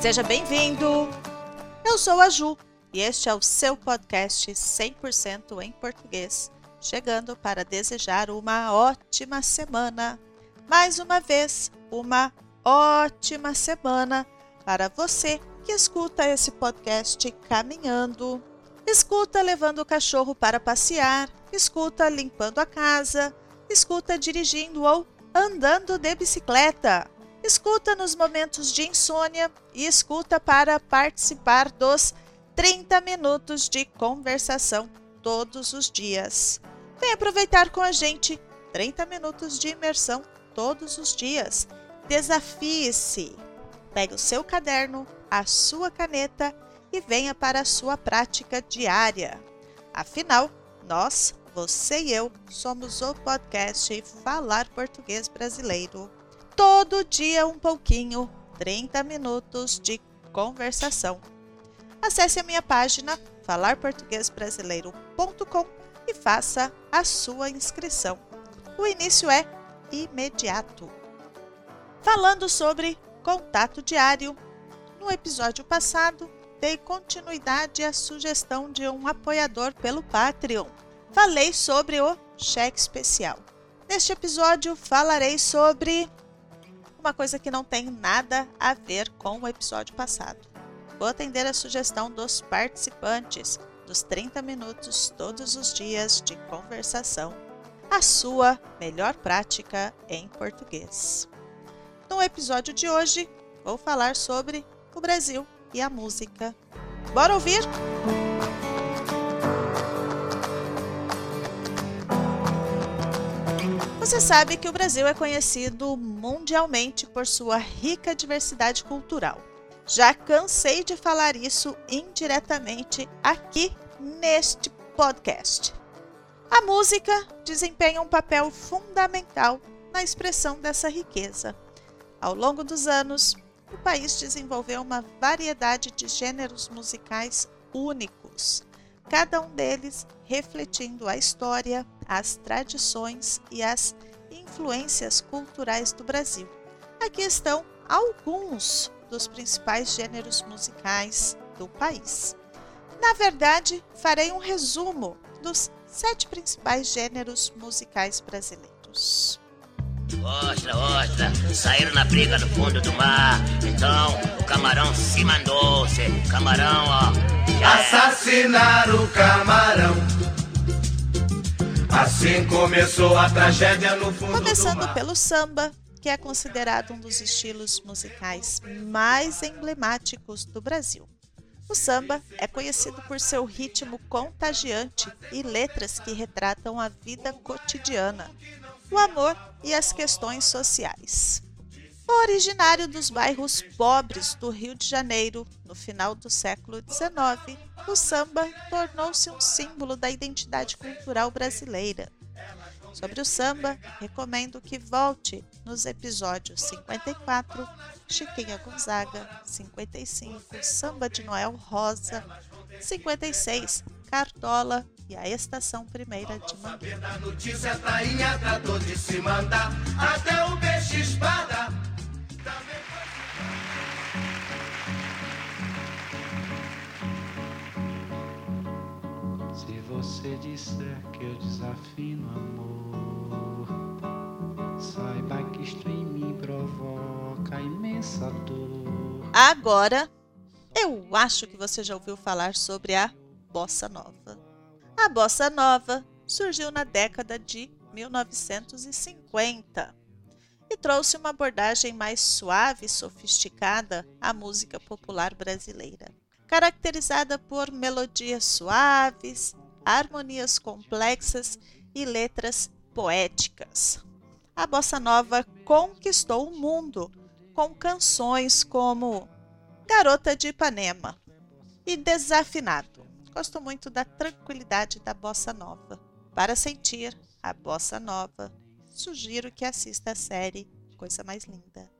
Seja bem-vindo! Eu sou a Ju e este é o seu podcast 100% em português, chegando para desejar uma ótima semana. Mais uma vez, uma ótima semana para você que escuta esse podcast caminhando, escuta levando o cachorro para passear, escuta limpando a casa, escuta dirigindo ou andando de bicicleta. Escuta nos momentos de insônia e escuta para participar dos 30 minutos de conversação todos os dias. Vem aproveitar com a gente 30 minutos de imersão todos os dias. Desafie-se. Pegue o seu caderno, a sua caneta e venha para a sua prática diária. Afinal, nós, você e eu, somos o podcast Falar Português Brasileiro. Todo dia um pouquinho, 30 minutos de conversação. Acesse a minha página falarportuguesbrasileiro.com e faça a sua inscrição. O início é imediato. Falando sobre contato diário, no episódio passado dei continuidade à sugestão de um apoiador pelo Patreon. Falei sobre o cheque especial. Neste episódio falarei sobre uma coisa que não tem nada a ver com o episódio passado. Vou atender a sugestão dos participantes dos 30 minutos todos os dias de conversação, a sua melhor prática em português. No episódio de hoje, vou falar sobre o Brasil e a música. Bora ouvir? Você sabe que o Brasil é conhecido mundialmente por sua rica diversidade cultural. Já cansei de falar isso indiretamente aqui neste podcast. A música desempenha um papel fundamental na expressão dessa riqueza. Ao longo dos anos, o país desenvolveu uma variedade de gêneros musicais únicos, cada um deles refletindo a história, as tradições e as influências culturais do Brasil. Aqui estão alguns dos principais gêneros musicais do país. Na verdade, farei um resumo dos sete principais gêneros musicais brasileiros. Ostra, ostra, saíram na briga no fundo do mar. Então o camarão se mandou, se camarão, ó. Assassinar o camarão. Assim começou a tragédia no fundo Começando pelo samba, que é considerado um dos estilos musicais mais emblemáticos do Brasil. O samba é conhecido por seu ritmo contagiante e letras que retratam a vida cotidiana, o amor e as questões sociais. Originário dos bairros pobres do Rio de Janeiro, no final do século XIX, o samba tornou-se um símbolo da identidade cultural brasileira. Sobre o samba, recomendo que volte nos episódios 54, Chiquinha Gonzaga, 55, Samba de Noel Rosa, 56, Cartola e a Estação Primeira de Mangueira. Você disser que eu desafino amor, saiba que isto em mim provoca imensa dor. Agora, eu acho que você já ouviu falar sobre a bossa nova. A bossa nova surgiu na década de 1950 e trouxe uma abordagem mais suave e sofisticada à música popular brasileira, caracterizada por melodias suaves, harmonias complexas e letras poéticas. A bossa nova conquistou o mundo com canções como Garota de Ipanema e Desafinado. Gosto muito da tranquilidade da bossa nova. Para sentir a bossa nova, sugiro que assista a série Coisa Mais Linda.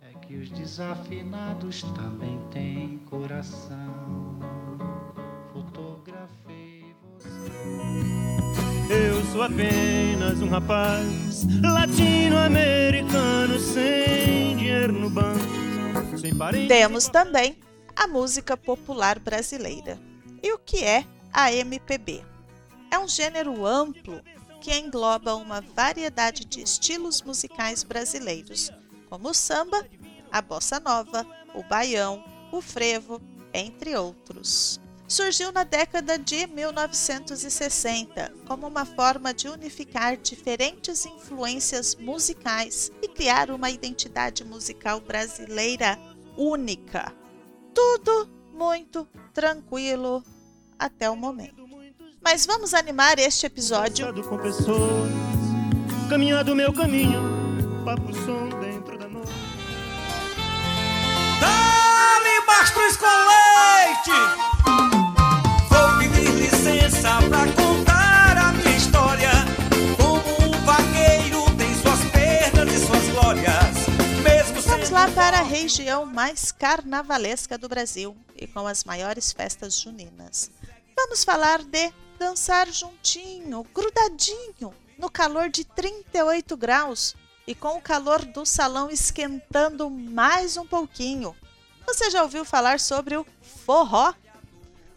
É que os desafinados também têm coração. Eu sou apenas um rapaz latino-americano sem dinheiro no banco. sem parente. Temos também a música popular brasileira. E o que é a MPB? É um gênero amplo que engloba uma variedade de estilos musicais brasileiros, como o samba, a bossa nova, o baião, o frevo, entre outros. Surgiu na década de 1960 como uma forma de unificar diferentes influências musicais e criar uma identidade musical brasileira única. Tudo muito tranquilo até o momento. Mas vamos animar este episódio caminhando meu caminho, papo som para a região mais carnavalesca do Brasil e com as maiores festas juninas. Vamos falar de dançar juntinho, grudadinho, no calor de 38 graus e com o calor do salão esquentando mais um pouquinho. Você já ouviu falar sobre o forró?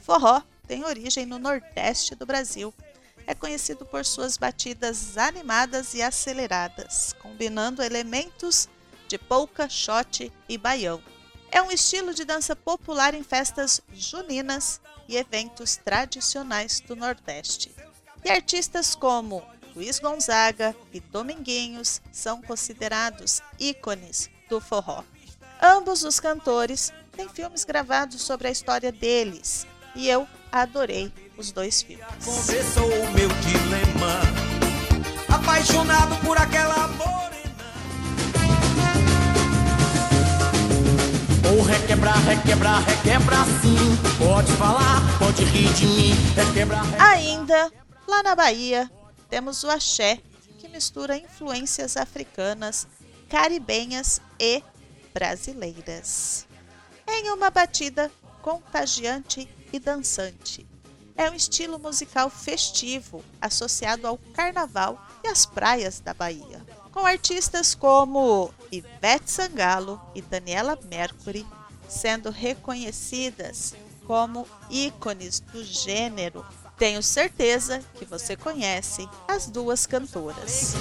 Forró tem origem no Nordeste do Brasil. É conhecido por suas batidas animadas e aceleradas, combinando elementos de polca, shot e baião. É um estilo de dança popular em festas juninas e eventos tradicionais do Nordeste. E artistas como Luiz Gonzaga e Dominguinhos são considerados ícones do forró. Ambos os cantores têm filmes gravados sobre a história deles e eu adorei os dois filmes. Confessou o meu dilema. Apaixonado por aquela morena. Requebrar, requebrar, requebrar sim. Pode falar, pode rir de mim. Requebrar. Ainda, lá na Bahia, temos o axé, que mistura influências africanas, caribenhas e brasileiras. Em uma batida contagiante e dançante. É um estilo musical festivo, associado ao carnaval e às praias da Bahia. Com artistas como Ivete Sangalo e Daniela Mercury sendo reconhecidas como ícones do gênero. Tenho certeza que você conhece as duas cantoras.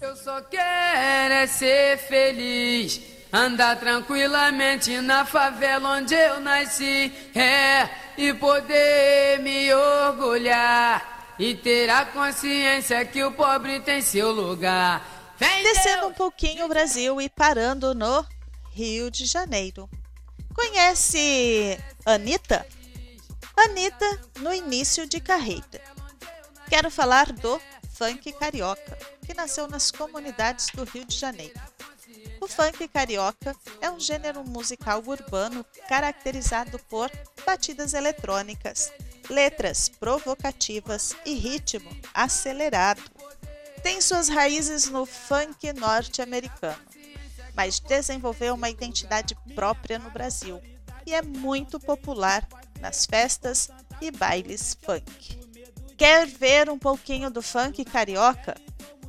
Eu só quero é ser feliz. Andar tranquilamente na favela onde eu nasci. É, e poder me orgulhar. E ter a consciência que o pobre tem seu lugar. Descendo um pouquinho o Brasil e parando no Rio de Janeiro. Conhece Anitta? Anitta no início de carreira. Quero falar do funk carioca, que nasceu nas comunidades do Rio de Janeiro. O funk carioca é um gênero musical urbano caracterizado por batidas eletrônicas, letras provocativas e ritmo acelerado. Tem suas raízes no funk norte-americano, mas desenvolveu uma identidade própria no Brasil e é muito popular nas festas e bailes funk. Quer ver um pouquinho do funk carioca?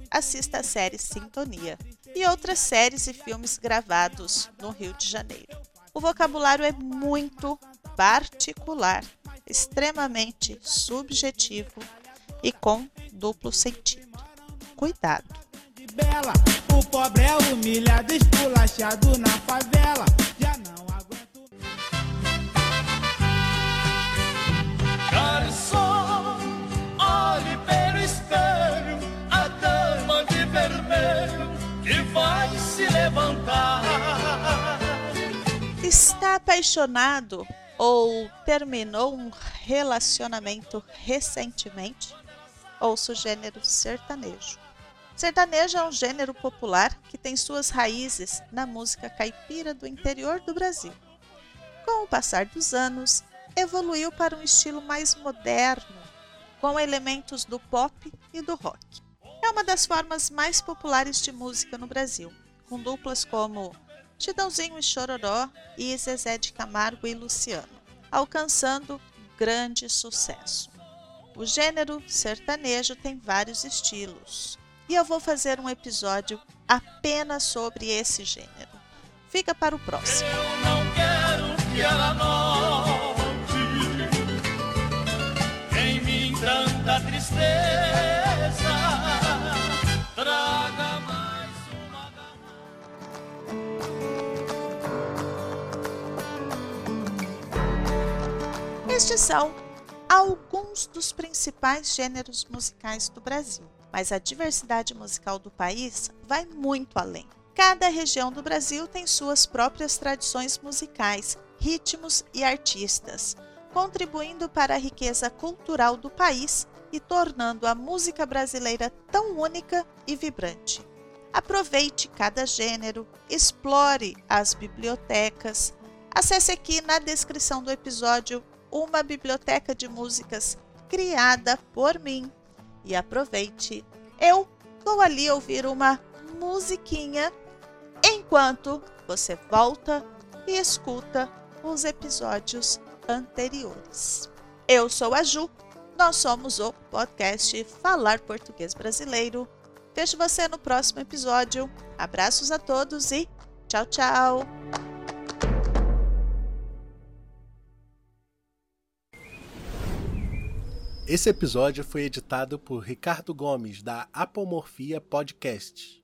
Assista a série Sintonia e outras séries e filmes gravados no Rio de Janeiro. O vocabulário é muito particular, extremamente subjetivo e com duplo sentido. Cuidado! O pobre é humilhado, esculachado na favela. Já não aguento. Garçom, olhe pelo espelho a dama de vermelho que vai se levantar. Está apaixonado ou terminou um relacionamento recentemente? Ouça o gênero sertanejo. Sertanejo é um gênero popular que tem suas raízes na música caipira do interior do Brasil. Com o passar dos anos, evoluiu para um estilo mais moderno, com elementos do pop e do rock. É uma das formas mais populares de música no Brasil, com duplas como Chitãozinho e Chororó e Zezé de Camargo e Luciano, alcançando grande sucesso. O gênero sertanejo tem vários estilos, e eu vou fazer um episódio apenas sobre esse gênero. Fica para o próximo. Eu não quero que ela note em mim tanta tristeza. Traga mais uma garrafa. Estes são alguns dos principais gêneros musicais do Brasil, mas a diversidade musical do país vai muito além. Cada região do Brasil tem suas próprias tradições musicais, ritmos e artistas, contribuindo para a riqueza cultural do país e tornando a música brasileira tão única e vibrante. Aproveite cada gênero, explore as bibliotecas. Acesse aqui na descrição do episódio uma biblioteca de músicas criada por mim e aproveite. Eu vou ali ouvir uma musiquinha enquanto você volta e escuta os episódios anteriores. Eu sou a Ju, nós somos o podcast Falar Português Brasileiro. Vejo você no próximo episódio. Abraços a todos e tchau, tchau! Esse episódio foi editado por Ricardo Gomes, da Apomorfia Podcast.